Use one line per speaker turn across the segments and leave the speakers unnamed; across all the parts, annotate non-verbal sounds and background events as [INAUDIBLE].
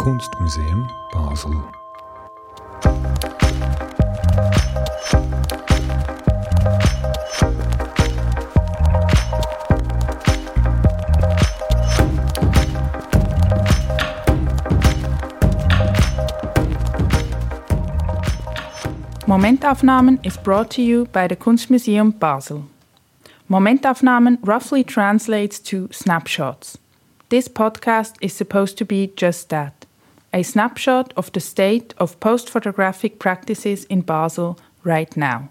Kunstmuseum Basel.
Momentaufnahmen is brought to you by the Kunstmuseum Basel. Momentaufnahmen roughly translates to snapshots. This podcast is supposed to be just that a snapshot of the state of post photographic practices in Basel right now.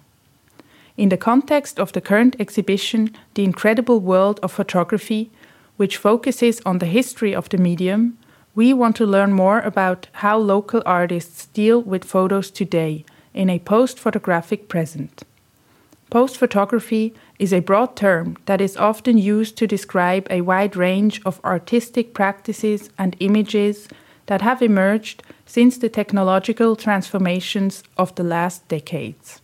In the context of the current exhibition, The Incredible World of Photography, which focuses on the history of the medium, we want to learn more about how local artists deal with photos today in a post photographic present. Post photography is a broad term that is often used to describe a wide range of artistic practices and images that have emerged since the technological transformations of the last decades.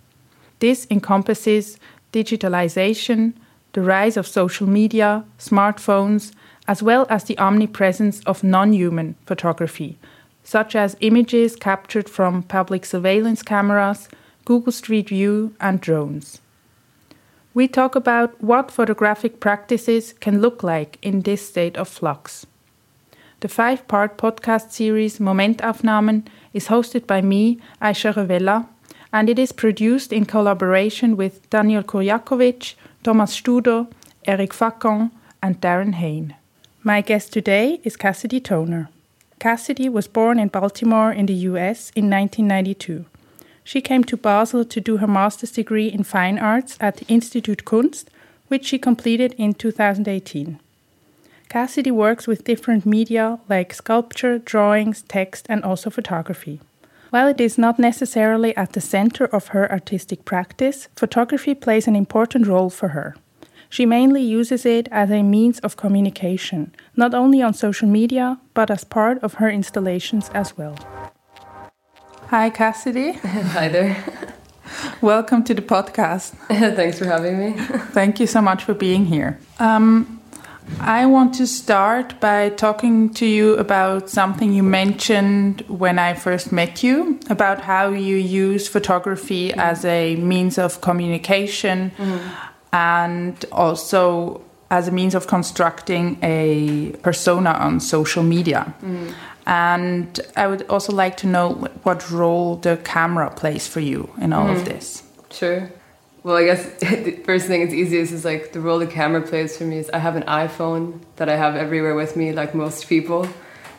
This encompasses digitalization, the rise of social media, smartphones, as well as the omnipresence of non human photography, such as images captured from public surveillance cameras, Google Street View, and drones. We talk about what photographic practices can look like in this state of flux. The five part podcast series Momentaufnahmen is hosted by me, Aisha Revella, and it is produced in collaboration with Daniel Kurjakovic, Thomas Studer, Eric Facon, and Darren Hain. My guest today is Cassidy Toner. Cassidy was born in Baltimore in the US in 1992. She came to Basel to do her master's degree in fine arts at the Institut Kunst, which she completed in 2018. Cassidy works with different media like sculpture, drawings, text, and also photography. While it is not necessarily at the center of her artistic practice, photography plays an important role for her. She mainly uses it as a means of communication, not only on social media, but as part of her installations as well. Hi, Cassidy. [LAUGHS]
Hi there.
Welcome to the podcast. [LAUGHS]
Thanks for having me.
Thank you so much for being here. Um, I want to start by talking to you about something you mentioned when I first met you about how you use photography mm. as a means of communication mm. and also as a means of constructing a persona on social media. Mm. And I would also like to know what role the camera plays for you in all of this.
Sure. Well, I guess [LAUGHS] the first thing it's easiest is like the role the camera plays for me is I have an iPhone that I have everywhere with me, like most people.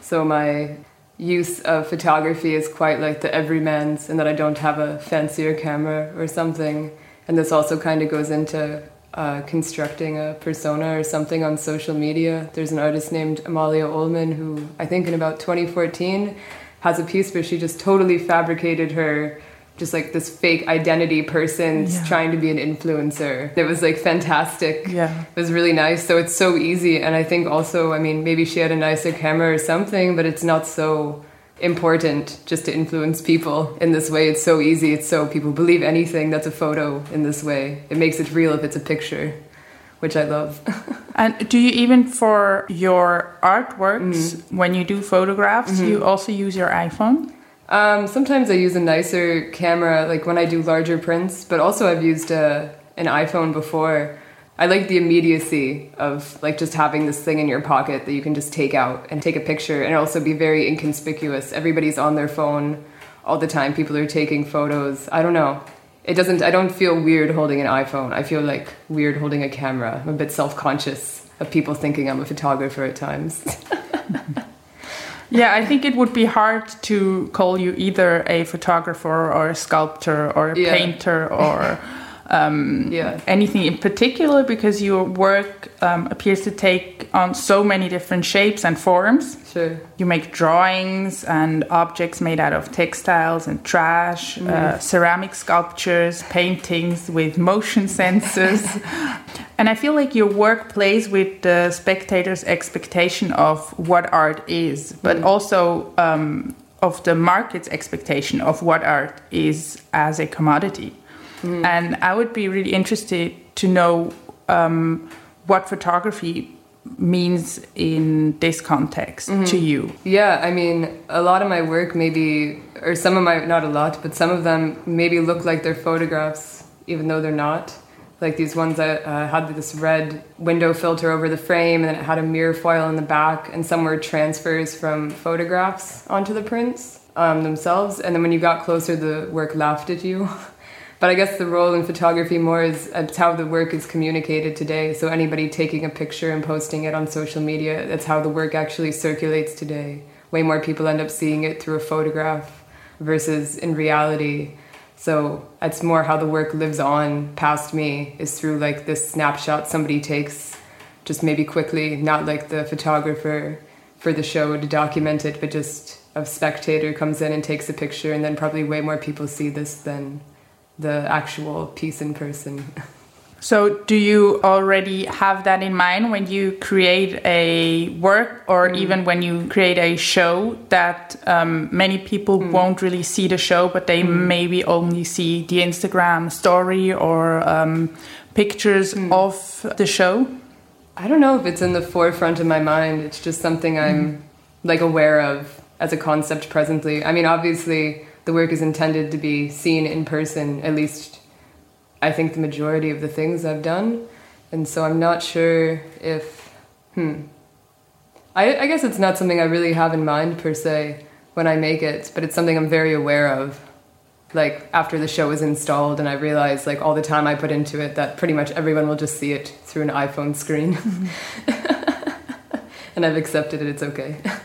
So my use of photography is quite like the everyman's, and that I don't have a fancier camera or something. And this also kind of goes into uh, constructing a persona or something on social media. There's an artist named Amalia Ulman who I think in about 2014 has a piece where she just totally fabricated her just like this fake identity person yeah. trying to be an influencer. It was like fantastic.
Yeah.
It was really nice. So it's so easy. And I think also, I mean, maybe she had a nicer camera or something, but it's not so important just to influence people in this way. It's so easy. It's so people believe anything that's a photo in this way. It makes it real if it's a picture, which I love. [LAUGHS]
and do you even for your artworks, mm. when you do photographs, mm -hmm. you also use your iPhone?
Um, sometimes I use a nicer camera, like when I do larger prints, but also I've used a, an iPhone before. I like the immediacy of like just having this thing in your pocket that you can just take out and take a picture and also be very inconspicuous. Everybody's on their phone all the time. People are taking photos. I don't know. It doesn't I don't feel weird holding an iPhone. I feel like weird holding a camera. I'm a bit self-conscious of people thinking I'm a photographer at times. [LAUGHS]
Yeah, I think it would be hard to call you either a photographer or a sculptor or a yeah. painter or [LAUGHS] um, yeah. anything in particular because your work um, appears to take on so many different shapes and forms.
Sure.
You make drawings and objects made out of textiles and trash, mm. uh, ceramic sculptures, paintings with motion [LAUGHS] sensors. and I feel like your work plays with the spectator's expectation of what art is, but mm. also um, of the market's expectation of what art is as a commodity. Mm. And I would be really interested to know um, what photography means in this context to you.
Yeah, I mean, a lot of my work maybe, or some of my, not a lot, but some of them maybe look like they're photographs, even though they're not. Like these ones that uh, had this red window filter over the frame, and then it had a mirror foil in the back, and some were transfers from photographs onto the prints um, themselves. And then when you got closer, the work laughed at you. [LAUGHS] But I guess the role in photography more is uh, it's how the work is communicated today. So anybody taking a picture and posting it on social media, that's how the work actually circulates today. Way more people end up seeing it through a photograph versus in reality. So it's more how the work lives on past me is through like this snapshot somebody takes just maybe quickly, not like the photographer for the show to document it, but just a spectator comes in and takes a picture and then probably way more people see this than the actual piece in person. [LAUGHS]
So, do you already have that in mind when you create a work, or
Mm.
even when you create a show that um, many people
Mm.
won't really see the show, but they maybe only see the Instagram story or um, pictures
Mm.
of the show?
I don't know if it's in the forefront of my mind. It's just something I'm like aware of as a concept presently. I mean, obviously, the work is intended to be seen in person, at least I think the majority of the things I've done. And so I'm not sure if, hmm. I, I guess it's not something I really have in mind per se when I make it, but it's something I'm very aware of. Like after the show was installed, and I realized like all the time I put into it that pretty much everyone will just see it through an iPhone screen. [LAUGHS] and I've accepted it, it's okay. [LAUGHS]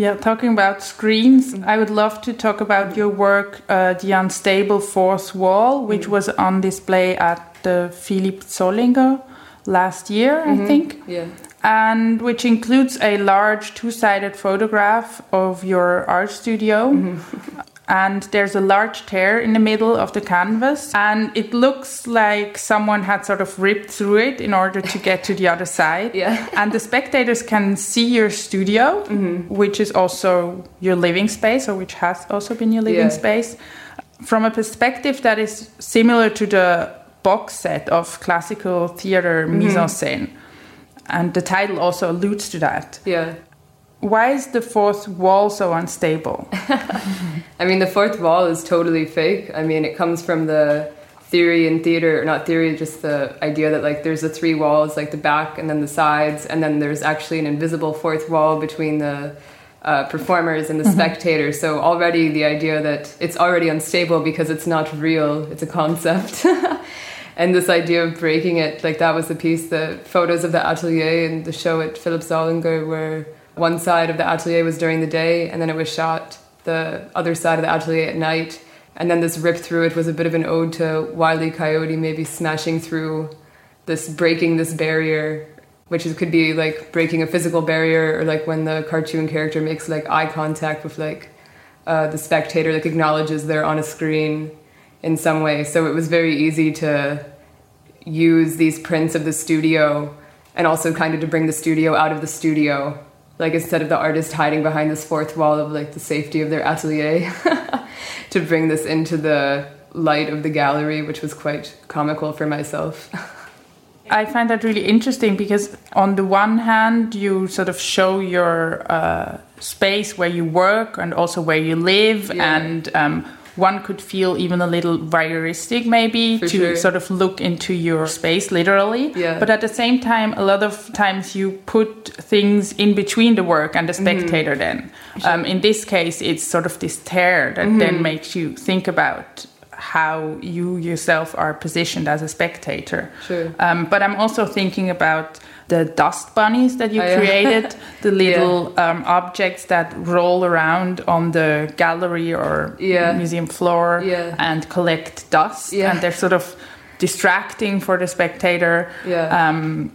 Yeah, talking about screens, I would love to talk about your work, uh, The Unstable Fourth Wall, which mm. was on display at the Phillip Zollinger last year, I mm-hmm. think,
yeah.
and which includes a large two sided photograph of your art studio. Mm-hmm. [LAUGHS] And there's a large tear in the middle of the canvas, and it looks like someone had sort of ripped through it in order to get to the other side.
Yeah. [LAUGHS]
And the spectators can see your studio, mm-hmm. which is also your living space, or which has also been your living
Yeah.
space, from a perspective that is similar to the box set of classical theater mm-hmm. mise en scène. And the title also alludes to that.
Yeah.
Why is the fourth wall so unstable? [LAUGHS]
I mean, the fourth wall is totally fake. I mean, it comes from the theory in theater, or not theory, just the idea that like there's the three walls, like the back and then the sides, and then there's actually an invisible fourth wall between the uh, performers and the spectators. So already the idea that it's already unstable because it's not real, it's a concept. [LAUGHS] and this idea of breaking it, like that was the piece, the photos of the atelier and the show at Phillip Zollinger where one side of the atelier was during the day and then it was shot the other side of the atelier at night. And then this rip through it was a bit of an ode to Wiley. Coyote maybe smashing through this, breaking this barrier, which is, could be like breaking a physical barrier or like when the cartoon character makes like eye contact with like uh, the spectator, like acknowledges they're on a screen in some way. So it was very easy to use these prints of the studio and also kind of to bring the studio out of the studio like instead of the artist hiding behind this fourth wall of like the safety of their atelier [LAUGHS] to bring this into the light of the gallery which was quite comical for myself [LAUGHS]
I find that really interesting because, on the one hand, you sort of show your uh, space where you work and also where you live,
Yeah.
and um, one could feel even a little voyeuristic, maybe,
For
to
sure.
sort of look into your space literally.
Yeah.
But at the same time, a lot of times you put things in between the work and the
Mm-hmm.
spectator, then. Um, in this case, it's sort of this tear that
Mm-hmm.
then makes you think about how you yourself are positioned as a spectator.
Sure.
Um, but I'm also thinking about the dust bunnies that you
Oh, yeah. [LAUGHS]
created, the little um, objects that roll around on the gallery or
Yeah.
museum floor
Yeah.
and collect dust.
Yeah.
And they're sort of distracting for the spectator.
Yeah.
Um,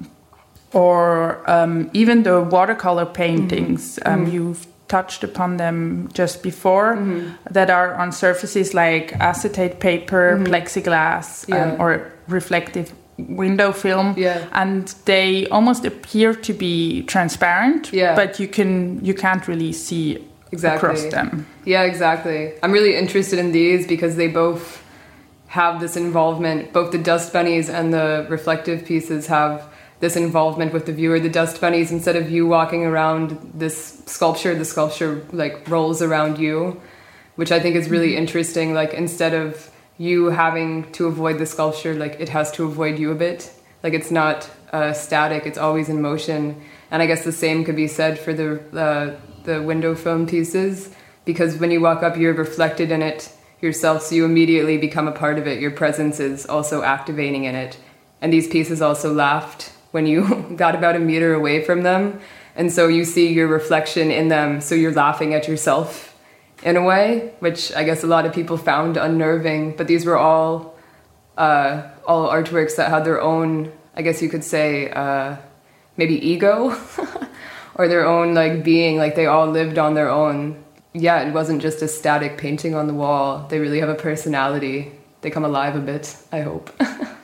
or um, even the watercolor paintings,
Mm-hmm.
um, you've touched upon them just before,
Mm-hmm.
that are on surfaces like acetate paper, plexiglass,
Mm-hmm. Yeah.
um, or reflective window film
Yeah.
and they almost appear to be transparent
Yeah.
but you can you can't really see
Exactly.
across them
Yeah, exactly. I'm really interested in these because they both have this involvement. Both the dust bunnies and the reflective pieces have this involvement with the viewer. The dust bunnies, instead of you walking around this sculpture, the sculpture like rolls around you, which I think is really mm-hmm. interesting. Like instead of you having to avoid the sculpture, like it has to avoid you a bit. Like it's not uh, static; it's always in motion. And I guess the same could be said for the uh, the window film pieces, because when you walk up, you're reflected in it yourself, so you immediately become a part of it. Your presence is also activating in it. And these pieces also laughed when you [LAUGHS] got about a meter away from them. And so you see your reflection in them, so you're laughing at yourself in a way, which I guess a lot of people found unnerving. But these were all uh, all artworks that had their own, I guess you could say, uh, maybe ego [LAUGHS] or their own like being. Like they all lived on their own. Yeah, it wasn't just a static painting on the wall. They really have a personality. They come alive a bit. I hope. [LAUGHS]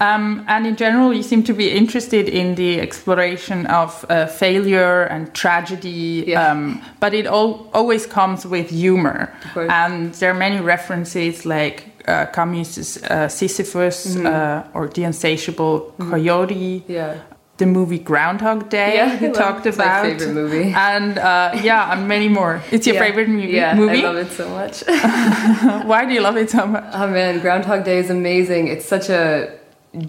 Um, and in general, you seem to be interested in the exploration of uh, failure and tragedy, yeah. um, but it all, always comes with humor. And there are many references like uh, Camus' uh, Sisyphus mm or The Insatiable mm-hmm. Coyote.
Yeah
the movie Groundhog Day
yeah, [LAUGHS]
you talked
it's
about.
my favorite movie.
And uh, yeah, and many more. It's your
yeah.
favorite movie?
Yeah,
movie?
I love it so much. [LAUGHS]
Why do you love it so much?
Oh man, Groundhog Day is amazing. It's such a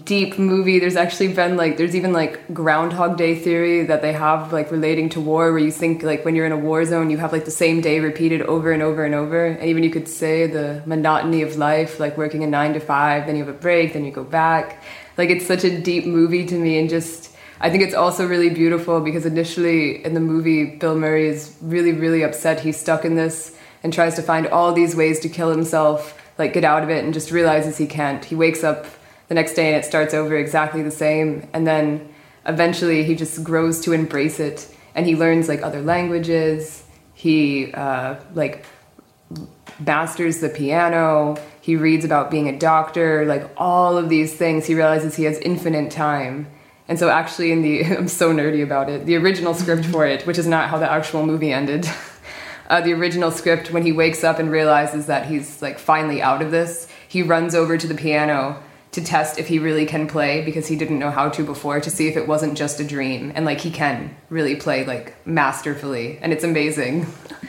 deep movie. There's actually been like there's even like Groundhog Day theory that they have like relating to war, where you think like when you're in a war zone, you have like the same day repeated over and over and over. And even you could say the monotony of life, like working a nine to five, then you have a break, then you go back. Like it's such a deep movie to me, and just I think it's also really beautiful because initially in the movie, Bill Murray is really, really upset. He's stuck in this and tries to find all these ways to kill himself, like get out of it, and just realizes he can't. He wakes up the next day and it starts over exactly the same. And then eventually he just grows to embrace it and he learns like other languages. He uh, like masters the piano. He reads about being a doctor, like all of these things. He realizes he has infinite time and so, actually, in the [LAUGHS] I'm so nerdy about it. The original script for it, which is not how the actual movie ended. [LAUGHS] Uh, the original script, when he wakes up and realizes that he's like finally out of this, he runs over to the piano to test if he really can play because he didn't know how to before to see if it wasn't just a dream. And like he can really play like masterfully. And it's amazing.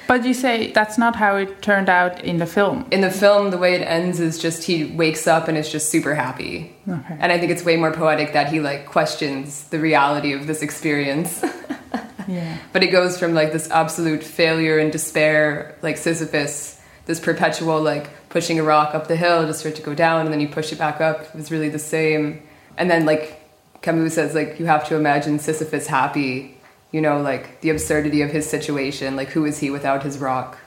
But you say that's not how it turned out in the film.
In the film the way it ends is just he wakes up and is just super happy. Okay. and i think it's way more poetic that he like questions the reality of this experience. [LAUGHS]
Yeah.
but it goes from like this absolute failure and despair like sisyphus this perpetual like pushing a rock up the hill just for it to go down and then you push it back up it was really the same. And then like camus says like you have to imagine sisyphus happy you know like the absurdity of his situation like who is he without his rock?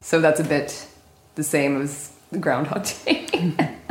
So that's a bit the same as the groundhog day. [LAUGHS]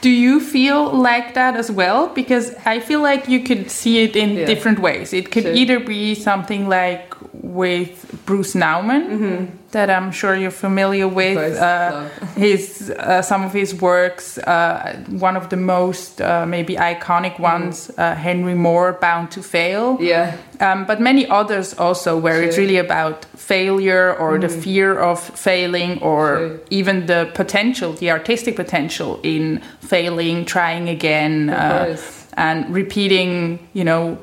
Do you feel like that as well? Because i feel like you could see it in yeah. different ways. It could sure. either be something like with bruce nauman mm -hmm that I'm sure you're familiar with. Uh, his uh, some of his works, uh, one of the most uh, maybe iconic mm-hmm. ones, mm. Henry Moore, Bound to Fail.
Yeah.
Um, but many others also, where sure. it's really about failure or mm. the fear of failing, or sure. even the potential, the artistic potential in failing, trying again, uh, and repeating. You know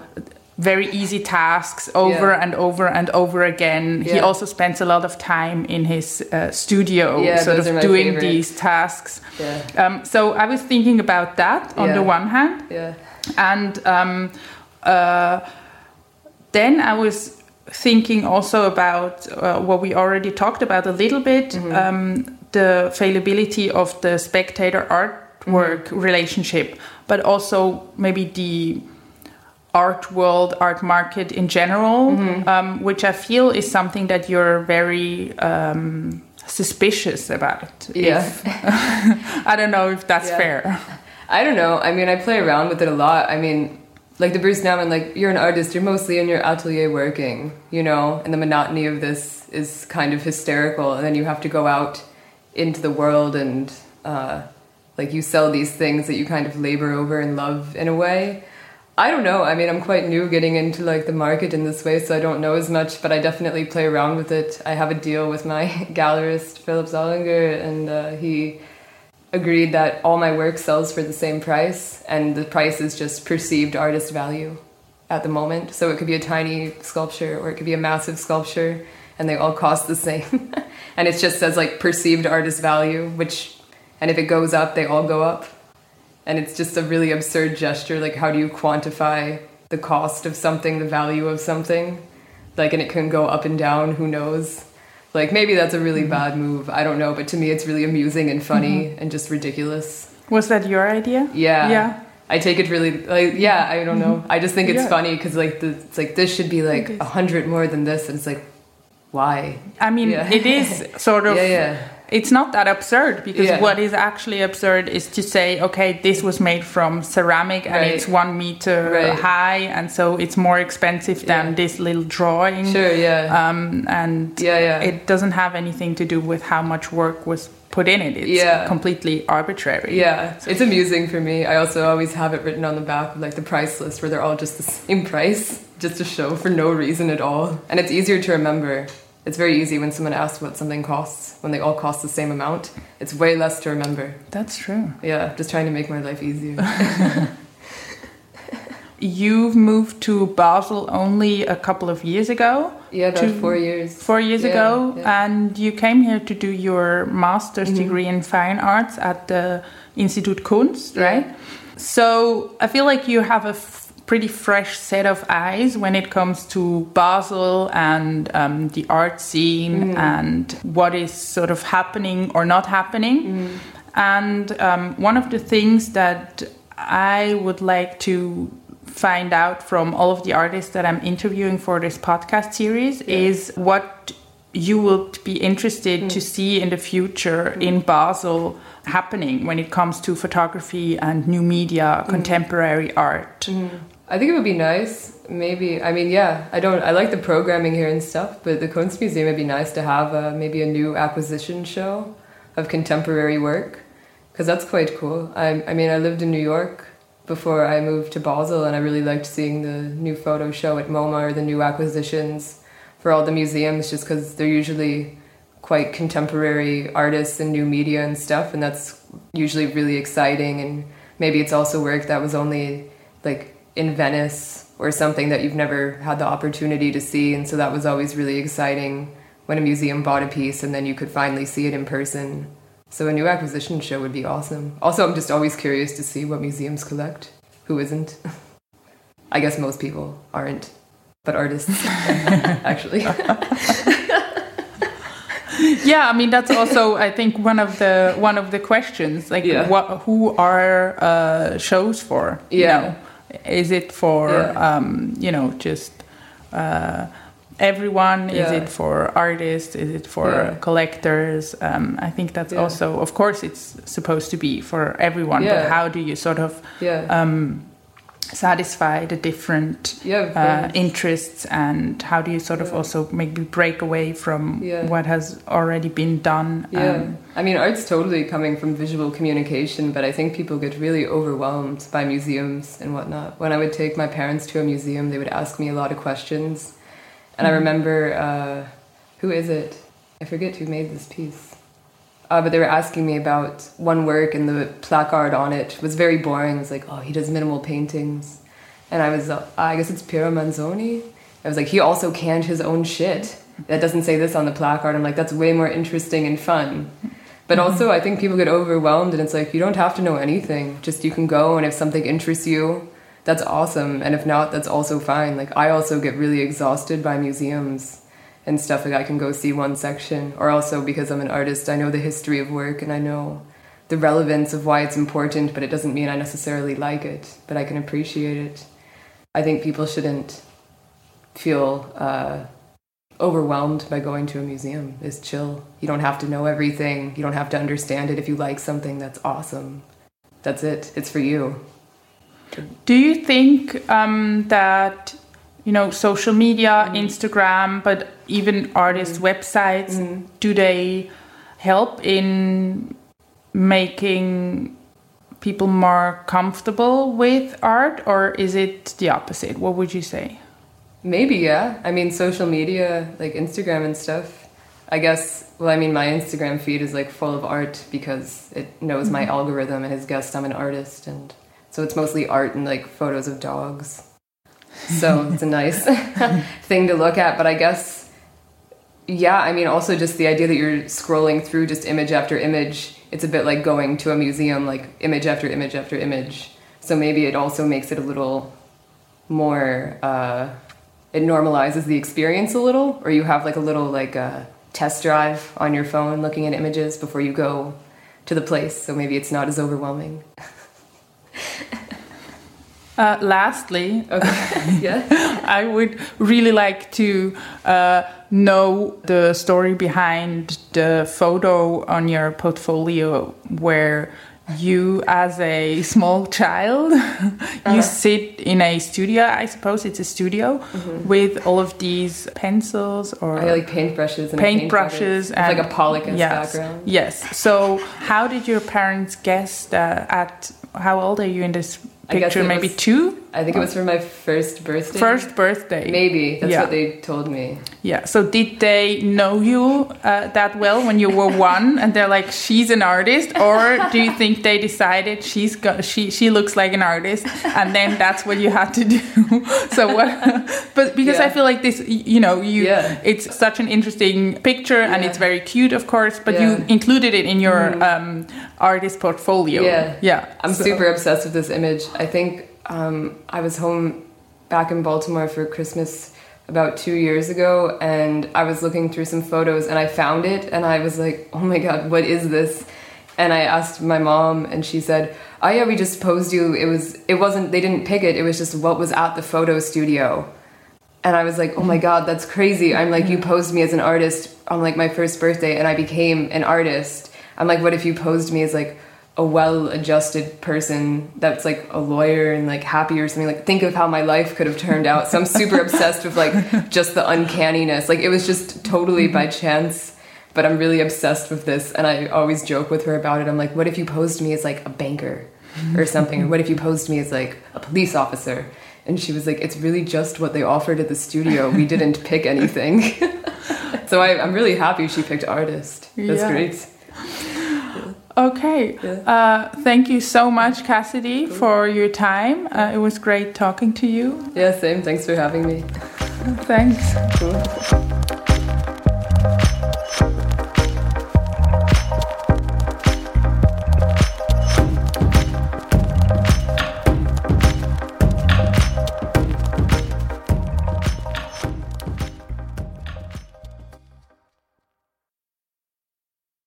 very easy tasks over yeah. and over and over again. Yeah. He also spends a lot of time in his uh, studio,
yeah,
sort of doing these tasks. Um, so I was thinking about that on the one hand, and um, uh, then I was thinking also about uh, what we already talked about a little bit mm -hmm. um, the fallibility of the spectator artwork mm -hmm. relationship, but also maybe the art world, art market in general, mm-hmm. um, which I feel is something that you're very um, suspicious about.
Yeah.
If, [LAUGHS] I don't know if that's
yeah.
fair.
I don't know. I mean, I play around with it a lot. I mean, like the Bruce Nauman, like you're an artist, you're mostly in your atelier working, you know, and the monotony of this is kind of hysterical. And then you have to go out into the world and uh, like you sell these things that you kind of labor over and love in a way. I don't know. I mean, I'm quite new getting into like the market in this way, so I don't know as much. But I definitely play around with it. I have a deal with my [LAUGHS] gallerist Phillip Zollinger, and uh, he agreed that all my work sells for the same price, and the price is just perceived artist value at the moment. So it could be a tiny sculpture or it could be a massive sculpture, and they all cost the same. [LAUGHS] and it just says like perceived artist value, which, and if it goes up, they all go up. And it's just a really absurd gesture. Like, how do you quantify the cost of something, the value of something? Like, and it can go up and down, who knows? Like, maybe that's a really mm-hmm. bad move. I don't know. But to me, it's really amusing and funny mm-hmm. and just ridiculous.
Was that your idea?
Yeah.
Yeah.
I take it really like yeah I don't know I just think it's yeah. funny because like the, it's like this should be like a hundred more than this and it's like why
I mean yeah. it is [LAUGHS] sort of
yeah, yeah.
It's not that absurd because yeah. what is actually absurd is to say okay this was made from ceramic and right. it's one meter right. high and so it's more expensive than this little drawing
sure yeah
um, and
yeah, yeah
it doesn't have anything to do with how much work was put in it. It's
yeah.
completely arbitrary.
Yeah, it's amusing for me. I also always have it written on the back of like the price list where they're all just the same [LAUGHS] price, just to show for no reason at all. And it's easier to remember. It's very easy when someone asks what something costs, when they all cost the same amount. It's way less to remember.
That's true.
Yeah, just trying to make my life easier. [LAUGHS]
You've moved to Basel only a couple of years ago.
Yeah, about four years.
Four years
yeah,
ago,
yeah.
and you came here to do your master's mm -hmm. degree in fine arts at the Institut Kunst, right? So I feel like you have a pretty fresh set of eyes when it comes to Basel and um, the art scene mm. and what is sort of happening or not happening. Mm. And um, one of the things that I would like to find out from all of the artists that I'm interviewing for this podcast series yeah. is what you would be interested mm. to see in the future mm. in Basel happening when it comes to photography and new media, mm. contemporary art.
I think it would be nice. Maybe I mean, yeah. I don't. I like the programming here and stuff, but the Kunstmuseum would be nice to have a, maybe a new acquisition show of contemporary work because that's quite cool. I, I mean, I lived in New York before I moved to Basel, and I really liked seeing the new photo show at MoMA or the new acquisitions for all the museums, just because they're usually quite contemporary artists and new media and stuff, and that's usually really exciting. And maybe it's also work that was only like in Venice or something that you've never had the opportunity to see, and so that was always really exciting when a museum bought a piece and then you could finally see it in person. So a new acquisition show would be awesome. Also, I'm just always curious to see what museums collect. Who isn't? [LAUGHS] I guess most people aren't, but artists [LAUGHS] actually. [LAUGHS]
yeah, I mean that's also I think one of the one of the questions like
yeah.
what who are uh, shows for?
Yeah.
You know? Is it for yeah. um, you know just uh, everyone yeah. is it for artists is it for yeah. collectors um, i think that's also of course it's supposed to be for everyone but how do you sort of um, satisfy the different uh, interests and how do you sort of also maybe break away from what has already been done
yeah um, i mean art's totally coming from visual communication but i think people get really overwhelmed by museums and whatnot when i would take my parents to a museum they would ask me a lot of questions and I mm-hmm. remember, uh, who is it? I forget who made this piece. Uh, but they were asking me about one work, and the placard on it was very boring. It was like, oh, he does minimal paintings. And I was, uh, I guess it's Piero Manzoni. I was like, he also canned his own shit. That doesn't say this on the placard. I'm like, that's way more interesting and fun. But also, I think people get overwhelmed, and it's like, you don't have to know anything. Just you can go, and if something interests you, that's awesome. And if not, that's also fine. Like I also get really exhausted by museums and stuff. Like I can go see one section, or also because I'm an artist, I know the history of work and I know the relevance of why it's important, but it doesn't mean I necessarily like it, but I can appreciate it. I think people shouldn't feel uh, overwhelmed by going to a museum. It's chill. You don't have to know everything. You don't have to understand it. If you like something, that's awesome. That's it. It's for you.
Do you think um, that you know social media, mm. Instagram, but even artists mm. websites, mm. do they help in making people more comfortable with art, or is it the opposite? What would you say?
Maybe, yeah. I mean, social media, like Instagram and stuff. I guess, well, I mean, my Instagram feed is like full of art because it knows my algorithm and has guessed I'm an artist. And so it's mostly art and like photos of dogs. So it's a nice [LAUGHS] thing to look at. But I guess, yeah, I mean, also just the idea that you're scrolling through just image after image, it's a bit like going to a museum, like image after image after image. So maybe it also makes it a little more, uh, it normalizes the experience a little, or you have like a little like a test drive on your phone looking at images before you go to the place. So maybe it's not as overwhelming. [LAUGHS]
Uh, lastly,
Okay. [LAUGHS] yeah.
I would really like to uh, know the story behind the photo on your portfolio where you, as a small child, [LAUGHS] you sit in a studio. I suppose it's a studio with all of these pencils or
I like paintbrushes and
paintbrushes
It's
and
like a Pollock's
yes,
background.
Yes. So, how did your parents guess uh, at how old are you in this picture? Maybe two.
I think it was for my first birthday.
First birthday.
Maybe that's
Yeah.
what they told me.
Yeah. So did they know you uh, that well when you were one, and they're like, she's an artist, or do you think they decided she's got she she looks like an artist, and then that's what you had to do? [LAUGHS] so what? But because I feel like this, you know, you
Yeah.
it's such an interesting picture, and
Yeah.
it's very cute, of course. But
Yeah. Mm.
you included it in your um, artist portfolio.
Yeah.
Yeah.
I'm
So-
super obsessed with this image. I think um, I was home back in Baltimore for Christmas about two years ago, and I was looking through some photos, and I found it, and I was like, "Oh my god, what is this?" And I asked my mom, and she said, "Oh yeah, we just posed you. It was. It wasn't. They didn't pick it. It was just what was at the photo studio." And I was like, "Oh my god, that's crazy!" I'm like, "You posed me as an artist on like my first birthday, and I became an artist." I'm like, "What if you posed me as like a well-adjusted person that's like a lawyer and like happy or something? Like, think of how my life could have turned out." So I'm super obsessed with like just the uncanniness. Like, it was just totally mm-hmm. by chance. But I'm really obsessed with this, and I always joke with her about it. I'm like, "What if you posed me as like a banker or [LAUGHS] something? or what if you posed me as like a police officer?" And she was like, "It's really just what they offered at the studio. We didn't pick anything." [LAUGHS] so I, I'm really happy she picked artist. That's
Yeah.
great.
Okay. Uh, thank you so much, Cassidy, for your time. Uh, it was great talking to you.
Yeah, same. Thanks for having me.
Thanks.
Cool.